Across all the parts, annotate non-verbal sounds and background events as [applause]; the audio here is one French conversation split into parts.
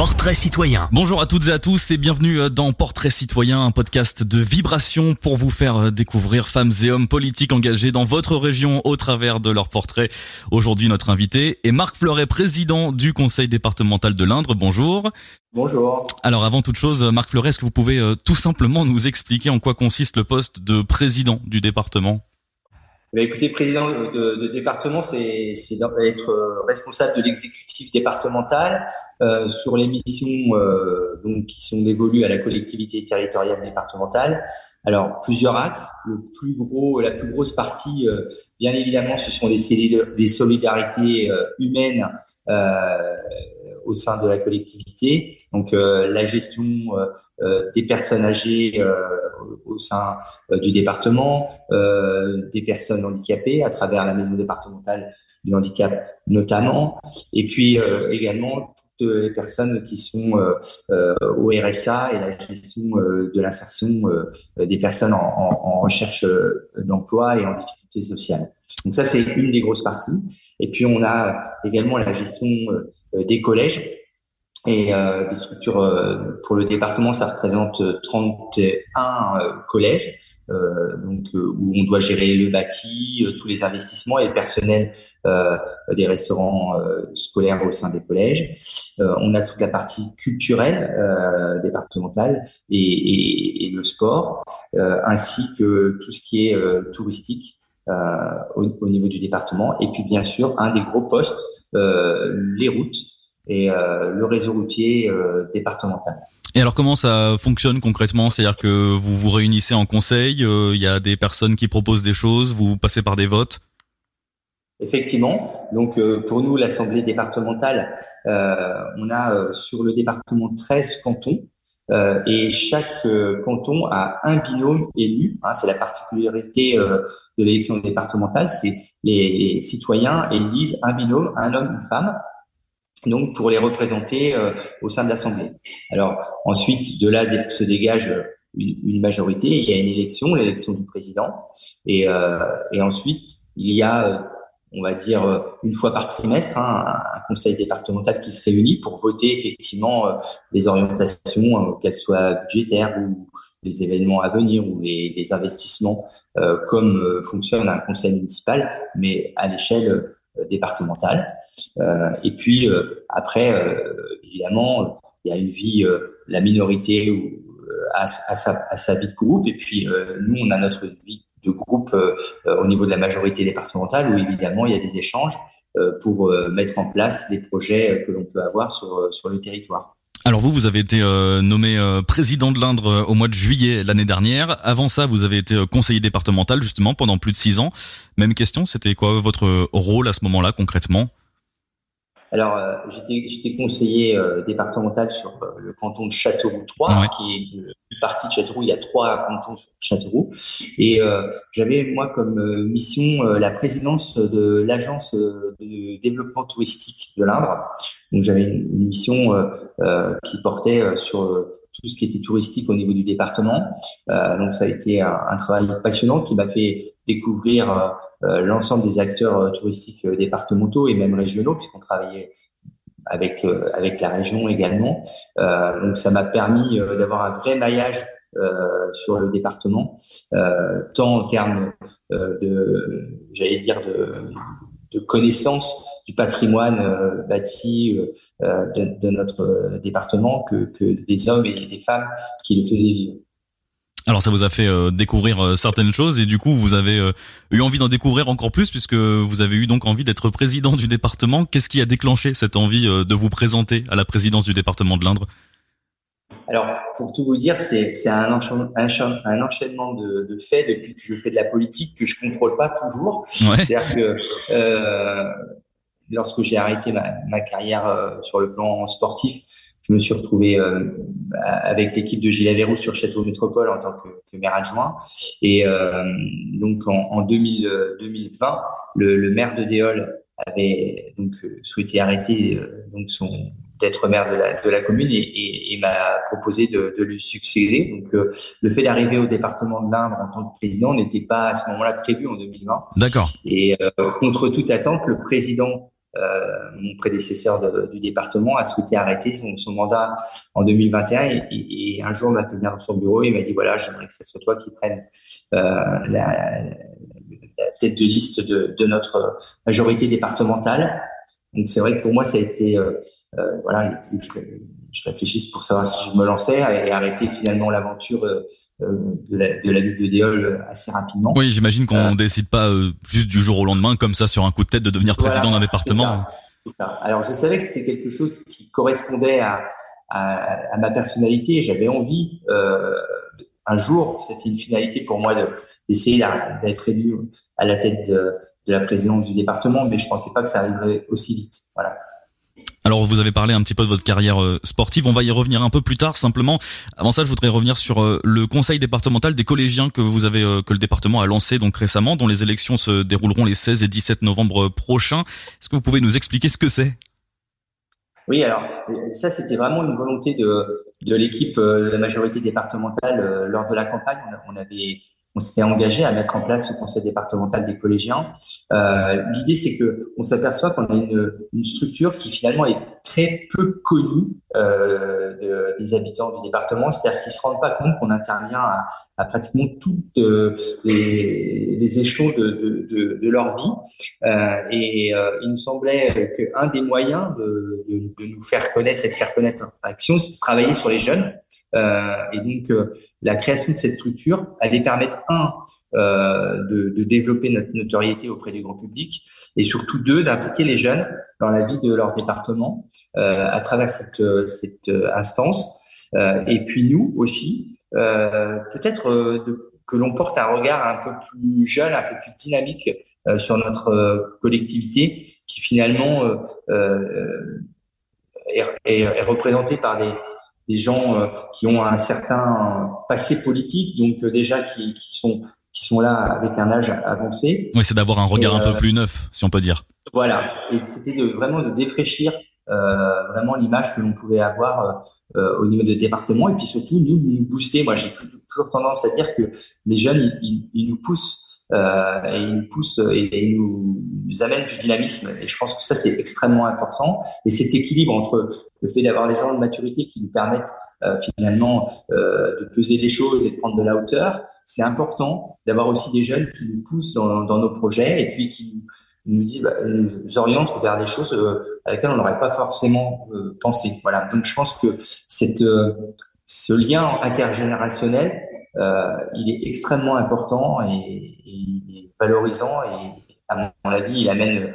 Portrait citoyen. Bonjour à toutes et à tous et bienvenue dans Portrait citoyen, un podcast de vibration pour vous faire découvrir femmes et hommes politiques engagés dans votre région au travers de leurs portraits. Aujourd'hui, notre invité est Marc Fleuret, président du conseil départemental de l'Indre. Bonjour. Bonjour. Alors avant toute chose, Marc Fleuret, est-ce que vous pouvez euh, tout simplement nous expliquer en quoi consiste le poste de président du département? Eh écoutez, président de, de département, c'est être euh, responsable de l'exécutif départemental euh, sur les missions euh, donc, qui sont dévolues à la collectivité territoriale départementale. Alors, plusieurs axes. Le plus gros, la plus grosse partie, euh, bien évidemment, ce sont les, solidarités euh, humaines euh, au sein de la collectivité. Donc, la gestion des personnes âgées au sein du département, des personnes handicapées à travers la maison départementale du handicap notamment, et puis également les personnes qui sont euh, euh, au RSA et la gestion euh, de l'insertion des personnes en, recherche d'emploi et en difficulté sociale. Donc ça, c'est une des grosses parties. Et puis, on a également la gestion des collèges et des structures. pour le département, ça représente 31 collèges donc euh, où on doit gérer le bâti, euh, tous les investissements et le personnel des restaurants scolaires au sein des collèges. on a toute la partie culturelle départementale et, et, le sport, ainsi que tout ce qui est touristique au, au, niveau du département. Et puis bien sûr, un des gros postes, les routes et le réseau routier départemental. Et alors comment ça fonctionne concrètement? C'est-à-dire que vous vous réunissez en conseil, euh, il y a des personnes qui proposent des choses, vous passez par des votes? Effectivement. Donc euh, pour nous, l'Assemblée départementale, euh, on a sur le département 13 cantons et chaque canton a un binôme élu. Hein, c'est la particularité de l'élection départementale, c'est les, les citoyens élisent un binôme, un homme, une femme donc pour les représenter euh, au sein de l'Assemblée. Alors ensuite, de là se dégage une, majorité, il y a une élection, l'élection du président, et, euh, ensuite il y a, euh, on va dire, une fois par trimestre, hein, un, conseil départemental qui se réunit pour voter effectivement les orientations, qu'elles soient budgétaires ou les événements à venir ou les investissements, comme fonctionne un conseil municipal, mais à l'échelle départementale. Euh, et puis euh, après, euh, évidemment, il y a une vie, la minorité ou à, sa, vie de groupe, et puis nous, on a notre vie de groupe au niveau de la majorité départementale, où évidemment, il y a des échanges pour mettre en place les projets que l'on peut avoir sur le territoire. Alors vous, vous avez été nommé président de l'Indre au mois de juillet l'année dernière. Avant ça, vous avez été conseiller départemental justement pendant plus de six ans. Même question, c'était quoi votre rôle à ce moment-là concrètement? Alors, euh, j'étais conseiller euh, départemental sur euh, le canton de Châteauroux 3, qui est une partie de Châteauroux. Il y a trois cantons sur Châteauroux. Et j'avais, moi, comme mission la présidence de l'agence de développement touristique de l'Indre. Donc, j'avais une, mission qui portait sur tout ce qui était touristique au niveau du département. donc, ça a été un, un travail passionnant qui m'a fait découvrir euh, l'ensemble des acteurs euh, touristiques euh, départementaux et même régionaux, puisqu'on travaillait avec avec la région également. donc ça m'a permis d'avoir un vrai maillage sur le département, tant en termes de, j'allais dire de, de connaissance du patrimoine bâti de, de, notre département que, que des hommes et des femmes qui le faisaient vivre. Alors ça vous a fait euh, découvrir euh, certaines choses et du coup vous avez euh, eu envie d'en découvrir encore plus puisque vous avez eu donc envie d'être président du département. Qu'est-ce qui a déclenché cette envie de vous présenter à la présidence du département de l'Indre? Alors pour tout vous dire, c'est un, un, enchaînement de, de, faits depuis que je fais de la politique que je contrôle pas toujours. C'est-à-dire que lorsque j'ai arrêté ma, ma carrière sur le plan sportif, je me suis retrouvé euh, avec l'équipe de Gilles Averroux sur Château Métropole en tant que, que maire adjoint. Et euh, donc en, en 2000, 2020, le, le, maire de Déol avait donc euh, souhaité arrêter euh, donc son d'être maire de la, de la commune et, et, et m'a proposé de, de, lui succéder. Donc euh, le fait d'arriver au département de l'Indre en tant que président n'était pas à ce moment-là prévu en 2020. D'accord. Et contre toute attente, le président mon prédécesseur du département a souhaité arrêter son, mandat en 2021 et, un jour, m'a fait venir dans son bureau et m'a dit voilà, j'aimerais que ce soit toi qui prenne la, tête de liste de, de, notre majorité départementale. Donc c'est vrai que pour moi, ça a été voilà, je réfléchisse pour savoir si je me lançais et arrêter finalement l'aventure euh, euh, de, la, de la ville de Déol assez rapidement. Oui, j'imagine qu'on ne euh, décide pas juste du jour au lendemain, comme ça, sur un coup de tête, de devenir président d'un département. Ça, Alors, je savais que c'était quelque chose qui correspondait à, à, à ma personnalité. J'avais envie, euh, un jour, c'était une finalité pour moi d'essayer d'être élu à la tête de, de la présidence du département, mais je pensais pas que ça arriverait aussi vite. Voilà. Alors vous avez parlé un petit peu de votre carrière euh, sportive, on va y revenir un peu plus tard simplement. Avant ça, je voudrais revenir sur euh, le conseil départemental des collégiens que vous avez euh, que le département a lancé donc récemment dont les élections se dérouleront les 16 et 17 novembre prochains. Est-ce que vous pouvez nous expliquer ce que c'est? Oui, alors ça, c'était vraiment une volonté de, de l'équipe de la majorité départementale lors de la campagne. On avait on s'était engagé à mettre en place ce conseil départemental des collégiens. Euh, L'idée, c'est que on s'aperçoit qu'on a une, une, structure qui finalement est très peu connue euh, des habitants du département, c'est-à-dire qu'ils se rendent pas compte qu'on intervient à, à, pratiquement toutes euh, les, les, échelons de, de, de, leur vie. Euh, et euh, il nous semblait qu'un des moyens de, de, nous faire connaître et de faire connaître notre action, c'est de travailler sur les jeunes. Euh, et donc, euh, la création de cette structure allait permettre, un, euh, de, de, développer notre notoriété auprès du grand public, et surtout, deux, d'impliquer les jeunes dans la vie de leur département euh, à travers cette, cette instance. et puis, nous aussi, peut-être que l'on porte un regard un peu plus jeune, un peu plus dynamique sur notre collectivité, qui finalement est, est, est représentée par des des gens euh, qui ont un certain passé politique, donc euh, déjà qui, qui, sont qui sont là avec un âge avancé. Oui, c'est d'avoir un regard un peu euh, plus neuf, si on peut dire. Voilà, et c'était de, vraiment de défraîchir euh, vraiment l'image que l'on pouvait avoir euh, au niveau des départements et puis surtout nous, nous booster. Moi, j'ai toujours tendance à dire que les jeunes, ils, ils nous poussent euh, et ils nous poussent et, ils nous, amènent du dynamisme. Et je pense que ça, c'est extrêmement important. Et cet équilibre entre le fait d'avoir des gens de maturité qui nous permettent euh, finalement euh, de peser les choses et de prendre de la hauteur, c'est important d'avoir aussi des jeunes qui nous poussent dans, nos projets et puis qui nous disent, bah, nous orientent vers des choses euh, à lesquelles on n'aurait pas forcément euh, pensé. Voilà. Donc je pense que cette, ce lien intergénérationnel, euh, il est extrêmement important et, et, valorisant et à mon avis, il amène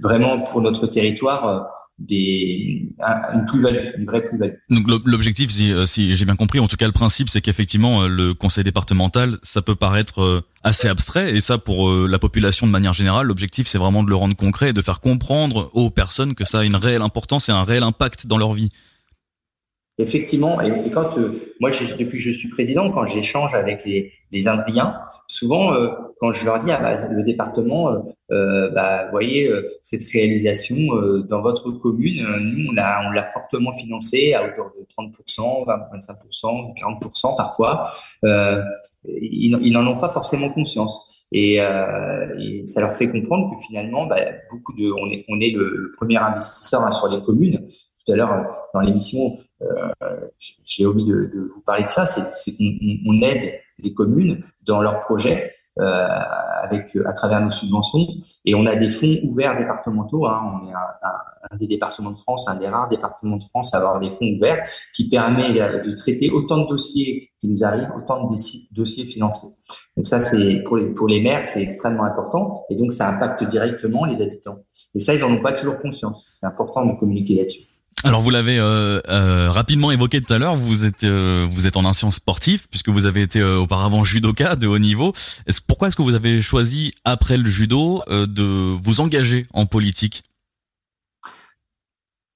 vraiment pour notre territoire euh, des, une plus-value, une vraie plus-value. Donc l'objectif, euh, si j'ai bien compris, en tout cas le principe, c'est qu'effectivement le conseil départemental, ça peut paraître assez abstrait, et ça pour la population de manière générale, l'objectif c'est vraiment de le rendre concret et de faire comprendre aux personnes que ça a une réelle importance et un réel impact dans leur vie. Effectivement, et, quand euh, moi, depuis que je suis président, quand j'échange avec les, les Indriens, souvent, euh, quand je leur dis, ah, bah, le département, euh, euh bah, voyez, cette réalisation dans votre commune, nous, on l'a, fortement financé à hauteur de 30%, 20, 25%, 40% parfois. ils, ils n'en ont pas forcément conscience. Et, ça leur fait comprendre que finalement, bah, beaucoup de, on est, on est le, premier investisseur hein, sur les communes. Tout à l'heure, dans l'émission, j'ai oublié de, de, vous parler de ça, c'est qu'on aide les communes dans leurs projets euh, avec à travers nos subventions et on a des fonds ouverts départementaux. Hein, on est un, un, des départements de France, un des rares départements de France à avoir des fonds ouverts qui permet de traiter autant de dossiers qui nous arrivent, autant de dossiers financés. Donc ça, c'est pour les pour les maires, c'est extrêmement important et donc ça impacte directement les habitants. Et ça, ils n'en ont pas toujours conscience. C'est important de communiquer là-dessus. Alors vous l'avez euh, euh, rapidement évoqué tout à l'heure, vous êtes euh, vous êtes en ancien sportif puisque vous avez été auparavant judoka de haut niveau. Est-ce pourquoi est-ce que vous avez choisi après le judo de vous engager en politique?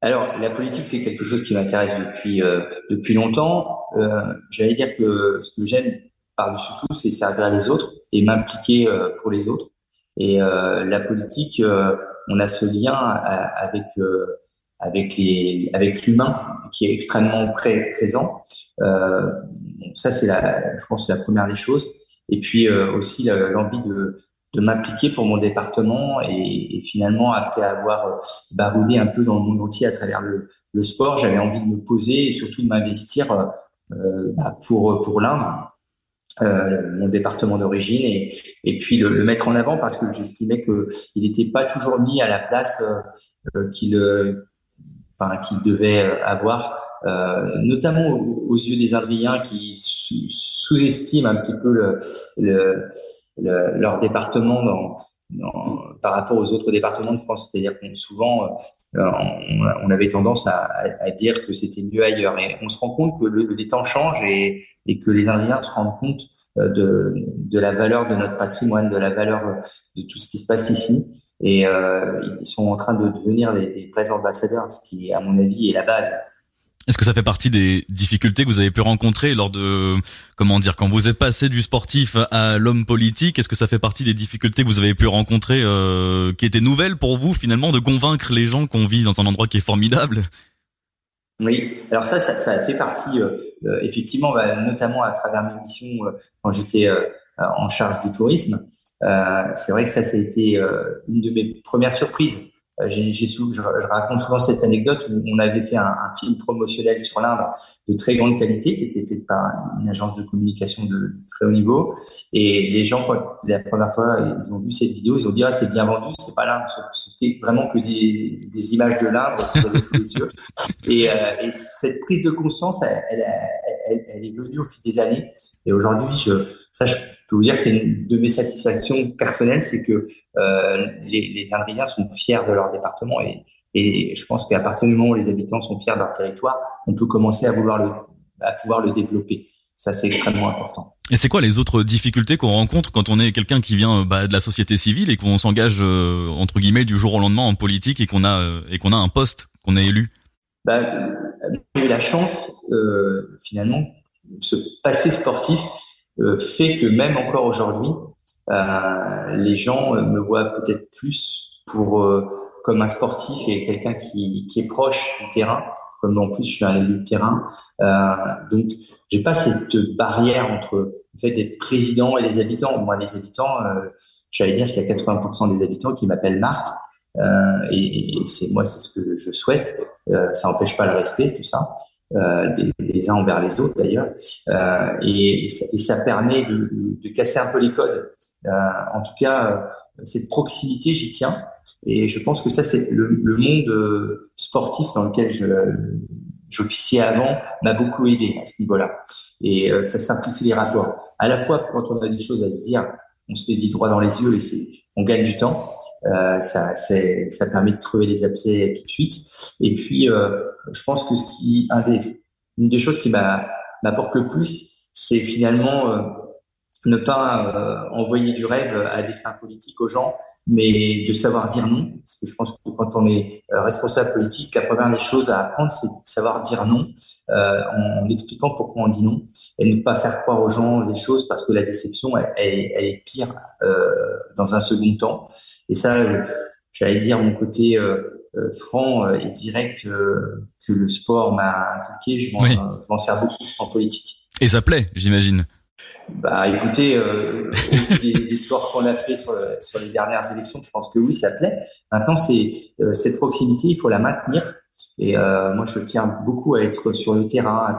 Alors la politique c'est quelque chose qui m'intéresse depuis depuis longtemps. J'allais dire que ce que j'aime par-dessus tout c'est servir les autres et m'impliquer pour les autres. Et la politique, on a ce lien avec avec les avec l'humain qui est extrêmement pré présent. Euh, ça c'est la, je pense la première des choses. Et puis euh, aussi l'envie de de m'impliquer pour mon département et, finalement après avoir baroudé un peu dans le monde entier à travers le, le sport, j'avais envie de me poser et surtout de m'investir bah, pour pour l'Indre euh, mon département d'origine et, et puis le, le, mettre en avant parce que j'estimais que il n'était pas toujours mis à la place euh, euh qu'il euh, enfin, qu'il devait avoir, notamment aux, yeux des Indriens qui sous-estiment un petit peu le, le, leur département dans, dans, par rapport aux autres départements de France. C'est-à-dire qu'on souvent on, on, avait tendance à, à dire que c'était mieux ailleurs et on se rend compte que le, les temps changent et et que les Indiens se rendent compte euh, de, de la valeur de notre patrimoine, de la valeur euh, de tout ce qui se passe ici. Et euh, ils sont en train de devenir des, des vrais ambassadeurs, ce qui, à mon avis, est la base. Est-ce que ça fait partie des difficultés que vous avez pu rencontrer lors de, comment dire, quand vous êtes passé du sportif à l'homme politique Est-ce que ça fait partie des difficultés que vous avez pu rencontrer, euh, qui étaient nouvelles pour vous finalement, de convaincre les gens qu'on vit dans un endroit qui est formidable? Oui, alors ça, ça, ça, fait partie, euh, euh, effectivement, bah, notamment à travers mes missions euh, quand j'étais en charge du tourisme. C'est vrai que ça, ça a été une de mes premières surprises euh, j'ai, j'ai, je, je, raconte souvent cette anecdote où on avait fait un, un film promotionnel sur l'Inde de très grande qualité qui était fait par une agence de communication de très haut niveau. Et les gens, quand, la première fois, ils ont vu cette vidéo, ils ont dit ah c'est bien vendu, c'est pas l'Inde, c'était vraiment que des, des images de l'Inde qu'ils avaient sous les yeux. [laughs] Et, euh, et, cette prise de conscience, elle, elle, elle, elle, est venue au fil des années. Et aujourd'hui, je, ça, je peux vous dire, c'est une de mes satisfactions personnelles, c'est que euh, les, les Indriens sont fiers de leur département et, et je pense qu'à partir du moment où les habitants sont fiers de leur territoire, on peut commencer à vouloir le, à pouvoir le développer. Ça, c'est extrêmement important. Et c'est quoi les autres difficultés qu'on rencontre quand on est quelqu'un qui vient bah, de la société civile et qu'on s'engage euh, entre guillemets du jour au lendemain en politique et qu'on a euh, et qu'on a un poste qu'on a élu? Bah, J'ai eu la chance euh, finalement ce passé sportif fait que même encore aujourd'hui, euh, les gens me voient peut-être plus pour euh, comme un sportif et quelqu'un qui, qui est proche du terrain, comme en plus je suis un élu de terrain. Euh, donc j'ai pas cette barrière entre le fait d'être président et les habitants. Moi, les habitants, euh, j'allais dire qu'il y a 80% des habitants qui m'appellent Marc. Euh, et, et c'est moi, c'est ce que je souhaite. Euh, ça n'empêche pas le respect, tout ça euh, des, les uns envers les autres d'ailleurs, euh, et, ça, et, ça, permet de, de, casser un peu les codes. Euh, en tout cas, euh, cette proximité, j'y tiens, et je pense que ça, c'est le, le, monde euh, sportif dans lequel j'officiais avant m'a beaucoup aidé à ce niveau-là, et ça simplifie les rapports. À la fois quand on a des choses à se dire, on se les dit droit dans les yeux et c'est on gagne du temps. Euh, ça, permet de crever les abcès tout de suite. Et puis, euh, je pense que ce qui, un des, une des choses qui m'apporte le plus, c'est finalement euh, ne pas envoyer du rêve à des fins politiques aux gens, mais de savoir dire non. Parce que je pense que quand on est euh, responsable politique, la première des choses à apprendre, c'est de savoir dire non euh, en, expliquant pourquoi on dit non et ne pas faire croire aux gens les choses parce que la déception, elle, elle, est pire euh, dans un second temps. Et ça, j'allais dire mon côté euh, franc et direct que le sport m'a inculqué, je m'en sers beaucoup en politique. Et ça plaît, j'imagine. Bah, écoutez, euh, des, des scores qu'on a fait sur, sur, les dernières élections, je pense que oui, ça plaît. Maintenant, c'est euh, cette proximité, il faut la maintenir. Et euh, moi, je tiens beaucoup à être sur le terrain,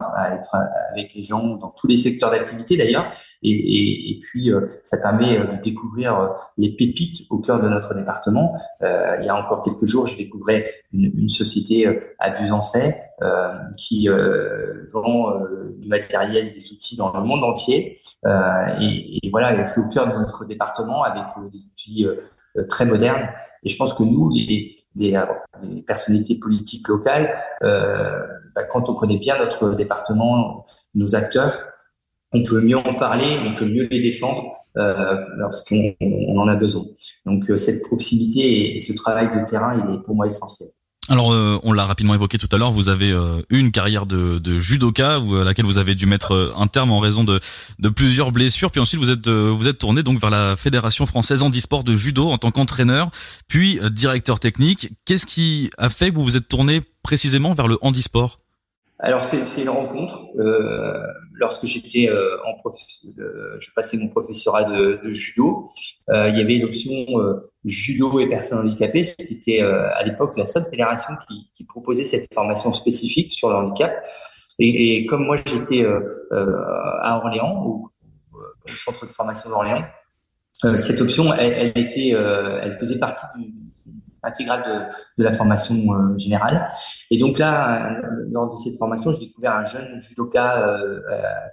être avec les gens dans tous les secteurs d'activité d'ailleurs. Et, et, puis, euh, ça permet euh, de découvrir euh, les pépites au cœur de notre département. Euh, il y a encore quelques jours, je découvrais une, une société à Busancais euh, qui vend du matériel, des outils dans le monde entier. Et, et, voilà, c'est au cœur de notre département avec des outils très modernes. Et je pense que nous, les, les personnalités politiques locales, euh, bah, quand on connaît bien notre département, nos acteurs, on peut mieux en parler, on peut mieux les défendre euh, lorsqu'on on en a besoin. Donc euh, cette proximité et, ce travail de terrain, il est pour moi essentiel. Alors, euh, on l'a rapidement évoqué tout à l'heure. Vous avez euh, une carrière de, de judoka, à laquelle vous avez dû mettre euh, un terme en raison de, de plusieurs blessures. Puis ensuite, vous êtes vous êtes tourné donc vers la fédération française handisport de judo en tant qu'entraîneur, puis directeur technique. Qu'est-ce qui a fait que vous vous êtes tourné précisément vers le handisport? Alors c'est une rencontre. Euh, lorsque j'étais euh, en prof, euh, je passais mon professorat de, de judo, euh, il y avait l'option euh, judo et personnes handicapées, ce qui était à l'époque la seule fédération qui, qui, proposait cette formation spécifique sur le handicap. Et, et comme moi j'étais à Orléans, au, au, centre de formation d'Orléans, cette option, elle, elle était, elle faisait partie du, intégrale de, la formation euh, générale. Et donc là, euh, lors de cette formation, j'ai découvert un jeune judoka, euh,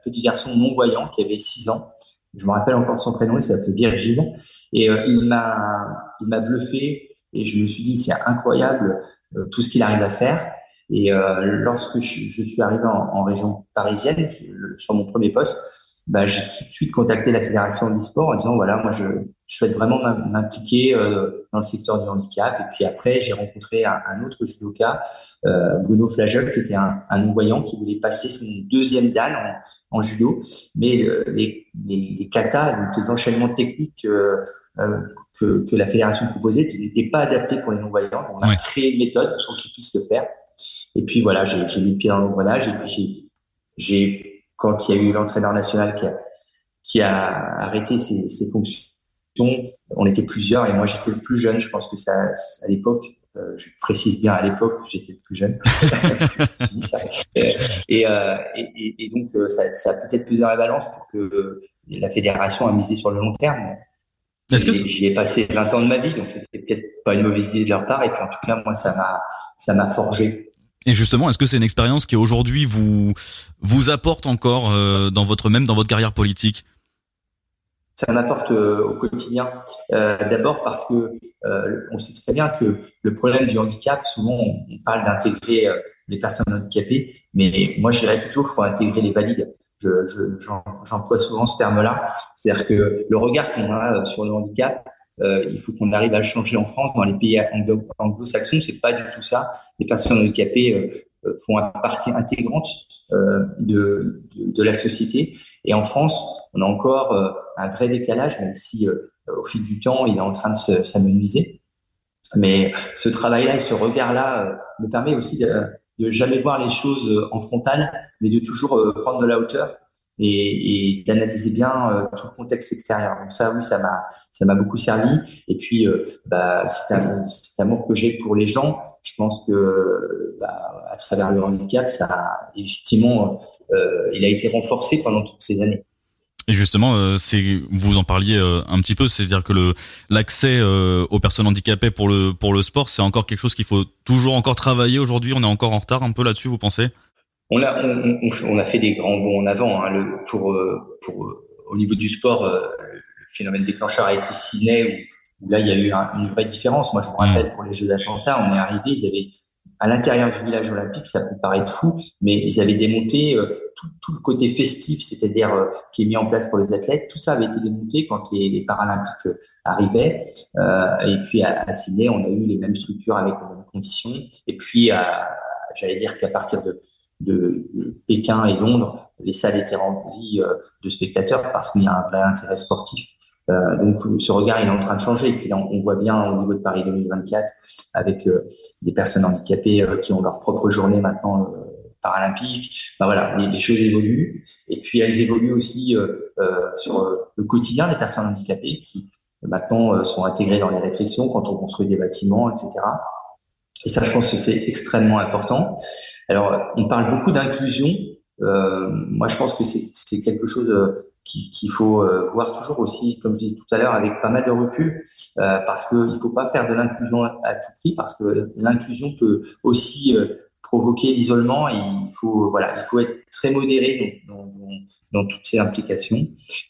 petit garçon non-voyant qui avait 6 ans. Je me rappelle encore son prénom, il s'appelait Virgile. Et il m'a il m'a bluffé et je me suis dit, c'est incroyable tout ce qu'il arrive à faire. Et lorsque je, suis arrivé en région parisienne, sur mon premier poste, bah, j'ai tout de suite contacté la fédération e-sport en disant voilà moi je, je souhaite vraiment m'impliquer euh, dans le secteur du handicap. Et puis après j'ai rencontré un, un, autre judoka euh, Bruno Flagel qui était un, un non-voyant qui voulait passer son deuxième dan en, en judo. Mais euh, les, les, les katas donc les enchaînements techniques euh, euh, que, que la fédération proposait n'étaient pas adaptés pour les non-voyants. On a créé une méthode pour qu'ils puissent le faire. Et puis voilà j'ai mis le pied dans l'engrenage. Et puis j'ai quand il y a eu l'entraîneur national qui a, qui a arrêté ses, ses, fonctions, on était plusieurs et moi j'étais le plus jeune. Je pense que ça, à l'époque, euh, je précise bien à l'époque, j'étais le plus jeune. [laughs] et, euh, et, et, donc euh, ça, ça a peut-être plus dans la balance pour que la fédération a misé sur le long terme. Est-ce que j'y ai passé 20 ans de ma vie, donc c'était peut-être pas une mauvaise idée de leur part. Et puis en tout cas, moi, ça m'a ça m'a forgé et justement, est-ce que c'est une expérience qui aujourd'hui vous vous apporte encore euh, dans votre même dans votre carrière politique? Ça m'apporte euh, au quotidien. Euh, D'abord parce que on sait très bien que le problème du handicap, souvent on, parle d'intégrer les personnes handicapées, mais moi je dirais plutôt qu'il faut intégrer les valides. J'emploie je, souvent ce terme-là, c'est-à-dire que le regard qu'on a sur le handicap, euh, il faut qu'on arrive à le changer en France. Dans les pays anglo-saxons, c'est pas du tout ça. Les personnes handicapées euh, euh, font partie intégrante euh, de, de, la société. Et en France, on a encore euh, un vrai décalage, même si euh, au fil du temps, il est en train de s'amenuiser. Mais ce travail-là et ce regard-là me permet aussi de, de jamais voir les choses en frontal, mais de toujours prendre de la hauteur et, d'analyser bien euh, tout le contexte extérieur. Donc ça, oui, ça m'a ça m'a beaucoup servi. Et puis, euh, bah, cet, cet amour que j'ai pour les gens, je pense que bah, à travers le handicap, ça effectivement, euh, il a été renforcé pendant toutes ces années. Et justement, euh, c'est vous en parliez euh, un petit peu, c'est-à-dire que le l'accès euh, aux personnes handicapées pour le pour le sport, c'est encore quelque chose qu'il faut toujours encore travailler aujourd'hui. On est encore en retard un peu là-dessus, vous pensez? On a, on, on, a fait des grands bons en avant. Hein, le, pour, euh, pour, euh, au niveau du sport, euh, le phénomène déclencheur a été ciné où, où là, il y a eu une vraie différence. Moi, je me rappelle pour les Jeux d'Atlanta, on est arrivé, ils avaient à l'intérieur du village olympique, ça peut paraître fou, mais ils avaient démonté tout, tout, le côté festif, c'est-à-dire qui est mis en place pour les athlètes. Tout ça avait été démonté quand les, les Paralympiques arrivaient. et puis à, à Sydney, on a eu les mêmes structures avec les mêmes conditions. Et puis, j'allais dire qu'à partir de de, Pékin et Londres, les salles étaient remplies euh, de spectateurs parce qu'il y a un vrai intérêt sportif. Euh, donc ce regard il est en train de changer. Et puis on, voit bien au niveau de Paris 2024 avec euh, des personnes handicapées euh, qui ont leur propre journée maintenant euh, paralympique. Ben voilà, les, les, choses évoluent. Et puis elles évoluent aussi sur le quotidien des personnes handicapées qui maintenant sont intégrées dans les réflexions quand on construit des bâtiments, etc. Et ça, je pense que c'est extrêmement important. Alors, on parle beaucoup d'inclusion. Euh, moi, je pense que c'est quelque chose euh, qu'il faut euh, voir toujours aussi, comme je disais tout à l'heure, avec pas mal de recul, euh, parce qu'il ne faut pas faire de l'inclusion à tout prix, parce que l'inclusion peut aussi euh, provoquer l'isolement. Il faut, voilà, il faut être très modéré dans, dans, dans toutes ces implications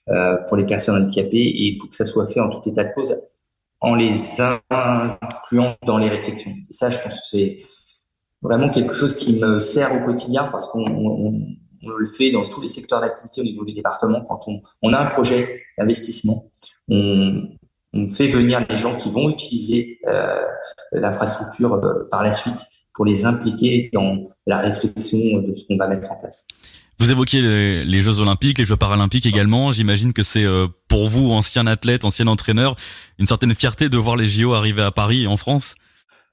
euh, pour les personnes handicapées, et il faut que ça soit fait en tout état de cause, en les incluant dans les réflexions. Et ça, je pense que c'est vraiment quelque chose qui me sert au quotidien parce qu'on on, on le fait dans tous les secteurs d'activité au niveau des départements. Quand on, on a un projet d'investissement, on, fait venir les gens qui vont utiliser euh, l'infrastructure euh, par la suite pour les impliquer dans la réflexion de ce qu'on va mettre en place. Vous évoquiez les, les, Jeux Olympiques, les Jeux Paralympiques également. J'imagine que c'est euh, pour vous, ancien athlète, ancien entraîneur, une certaine fierté de voir les JO arriver à Paris et en France.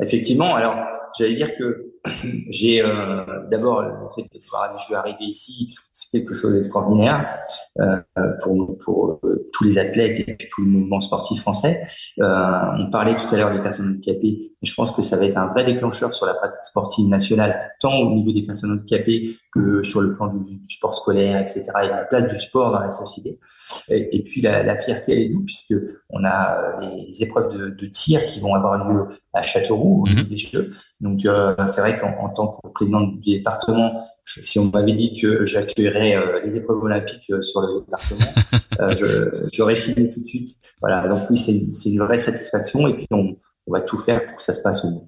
Effectivement, alors j'allais dire que [clears throat] j'ai euh, d'abord le fait de voir les jeux arriver ici, c'est quelque chose d'extraordinaire euh, pour, pour euh, tous les athlètes et tout le mouvement sportif français. Euh, on parlait tout à l'heure des personnes handicapées, et je pense que ça va être un vrai déclencheur sur la pratique sportive nationale, tant au niveau des personnes handicapées que sur le plan du, du sport scolaire, etc. et de la place du sport dans la société. Et, et puis la, la, fierté elle est d'où puisque on a les épreuves de, de, tir qui vont avoir lieu à Châteauroux au niveau mhm. des Jeux. Donc euh, c'est vrai qu'en tant que président du département, si on m'avait dit que j'accueillerais euh, les épreuves olympiques euh, sur le département, euh, j'aurais signé tout de suite. Voilà, donc oui, c'est une vraie satisfaction et puis on, on, va tout faire pour que ça se passe au mieux.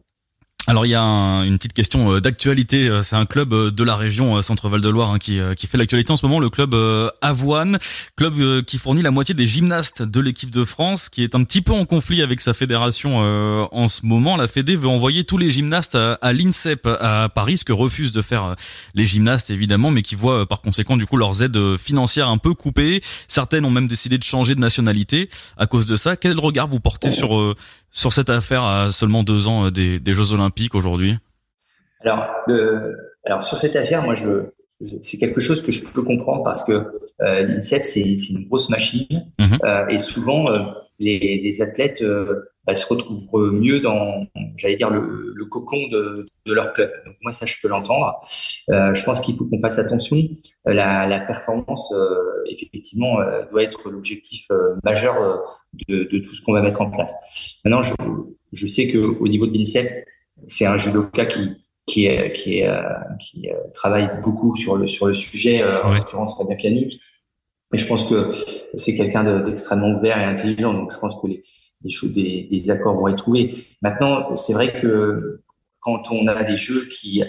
Alors il y a une petite question euh, d'actualité. Euh, c'est un club euh, de la région Centre-Val de Loire hein, qui, qui fait l'actualité en ce moment, le club Avoine, club qui fournit la moitié des gymnastes de l'équipe de France, qui est un petit peu en conflit avec sa fédération en ce moment. La Fédé veut envoyer tous les gymnastes à, l'INSEP à Paris, ce que refusent de faire les gymnastes évidemment, mais qui voient par conséquent du coup leurs aides financières un peu coupées. Certaines ont même décidé de changer de nationalité à cause de ça. Quel regard vous portez sur sur cette affaire à seulement deux ans des, des Jeux Olympiques aujourd'hui alors, alors, sur cette affaire, moi, je, c'est quelque chose que je peux comprendre parce que euh, l'INSEP, c'est, une grosse machine mhm. euh, et souvent, euh, les, athlètes bah, se retrouvent mieux dans, j'allais dire, le, cocon de, leur club. Donc, moi, ça, je peux l'entendre. je pense qu'il faut qu'on fasse attention. La, performance, effectivement, doit être l'objectif majeur de, tout ce qu'on va mettre en place. Maintenant, je, je sais qu'au niveau de l'INSEP, c'est un judoka qui qui est, qui, est, euh, qui euh, travaille beaucoup sur le sur le sujet, euh, en l'occurrence Fabien Canu. Mais je pense que c'est quelqu'un d'extrêmement ouvert et intelligent. Donc je pense que les, des, des, accords vont être trouvés. Maintenant, c'est vrai que quand on a des jeux qui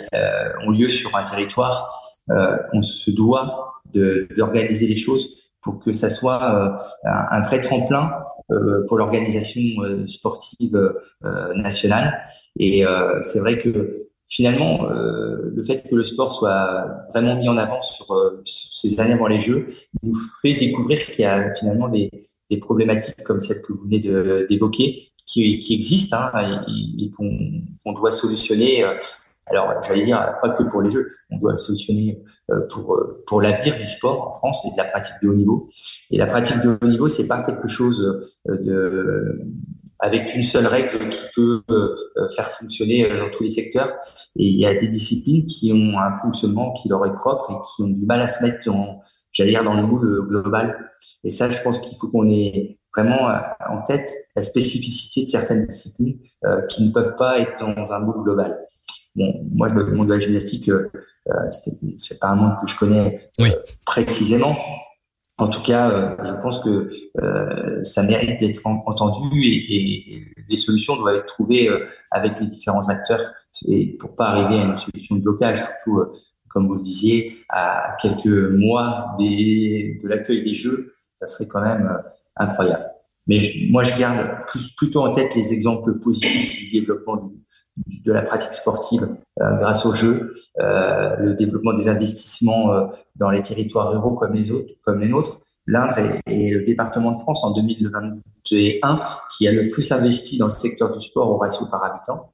ont lieu sur un territoire, on se doit d'organiser les choses pour que ça soit un vrai tremplin euh, pour l'organisation euh, sportive euh, nationale. Et c'est vrai que finalement, le fait que le sport soit vraiment mis en avant sur, ces années avant les Jeux nous fait découvrir qu'il y a finalement des, problématiques comme celle que vous venez d'évoquer qui, existent hein, et, qu'on doit solutionner alors, j'allais dire, pas que pour les Jeux, on doit le solutionner euh, pour, euh, pour l'avenir du sport en France et de la pratique de haut niveau. Et la pratique de haut niveau, c'est pas quelque chose euh, de, avec une seule règle qui peut faire fonctionner dans tous les secteurs. Et il y a des disciplines qui ont un fonctionnement qui leur est propre et qui ont du mal à se mettre j'allais dire, dans le moule global. Et ça, je pense qu'il faut qu'on ait vraiment en tête la spécificité de certaines disciplines qui ne peuvent pas être dans un moule global. Bon, moi, le monde de la gymnastique, euh, euh c'est pas un monde que je connais euh, précisément. En tout cas, euh, je pense que ça mérite d'être entendu et, et, les solutions doivent être trouvées avec les différents acteurs et pour pas arriver à une solution de blocage, surtout comme vous le disiez, à quelques mois des, de l'accueil des Jeux, ça serait quand même incroyable. Mais moi, je garde plus, plutôt en tête les exemples positifs du développement de la pratique sportive euh, grâce aux jeux, euh, le développement des investissements euh, dans les territoires ruraux comme les autres, comme les nôtres. L'Indre est, le département de France en 2021 qui a le plus investi dans le secteur du sport au ratio par habitant.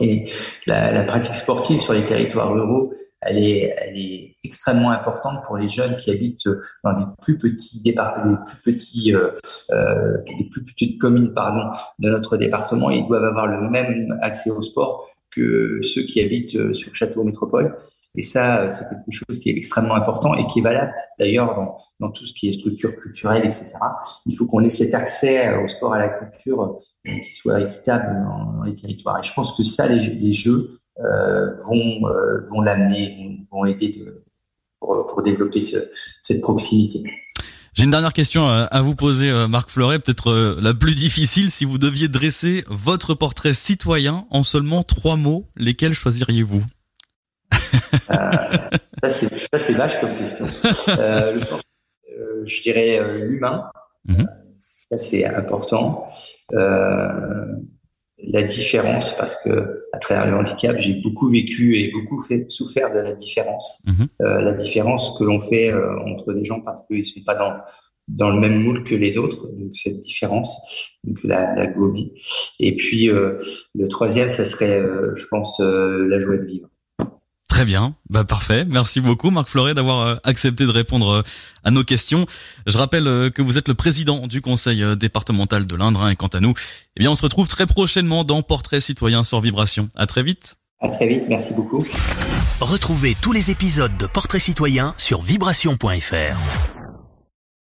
Et la, la pratique sportive sur les territoires ruraux elle est, elle est extrêmement importante pour les jeunes qui habitent dans des plus petits départements, des plus petits, euh, euh, plus petites communes, pardon, de notre département. Ils doivent avoir le même accès au sport que ceux qui habitent euh, sur Château Métropole. Et ça, c'est quelque chose qui est extrêmement important et qui est valable d'ailleurs dans, tout ce qui est structure culturelle, etc. Il faut qu'on ait cet accès au sport, à la culture, qui soit équitable dans, les territoires. Et je pense que ça, les, jeux, euh, vont, euh, vont l'amener, vont, aider de, pour, pour, développer ce, cette proximité. J'ai une dernière question à vous poser, euh, Marc Fleuret, peut-être la plus difficile. Si vous deviez dresser votre portrait citoyen en seulement trois mots, lesquels choisiriez-vous? Euh, Ça, c'est vache comme question. Euh, le, je dirais l'humain. Mhm. Ça, c'est important. La différence parce que à travers le handicap, j'ai beaucoup vécu et beaucoup fait, souffert de la différence, mhm. euh, la différence que l'on fait euh, entre des gens parce qu'ils sont pas dans dans le même moule que les autres, donc cette différence, donc la, la gomie. Et puis euh, le troisième, ça serait, euh, je pense, euh, la joie de vivre. Très bien, bah parfait. Merci beaucoup Marc Fleuret d'avoir accepté de répondre à nos questions. Je rappelle que vous êtes le président du conseil départemental de l'Indre hein, et quant à nous, eh bien on se retrouve très prochainement dans Portrait citoyen sur Vibration. À très vite. À très vite, merci beaucoup. Retrouvez tous les épisodes de Portrait citoyen sur vibration.fr.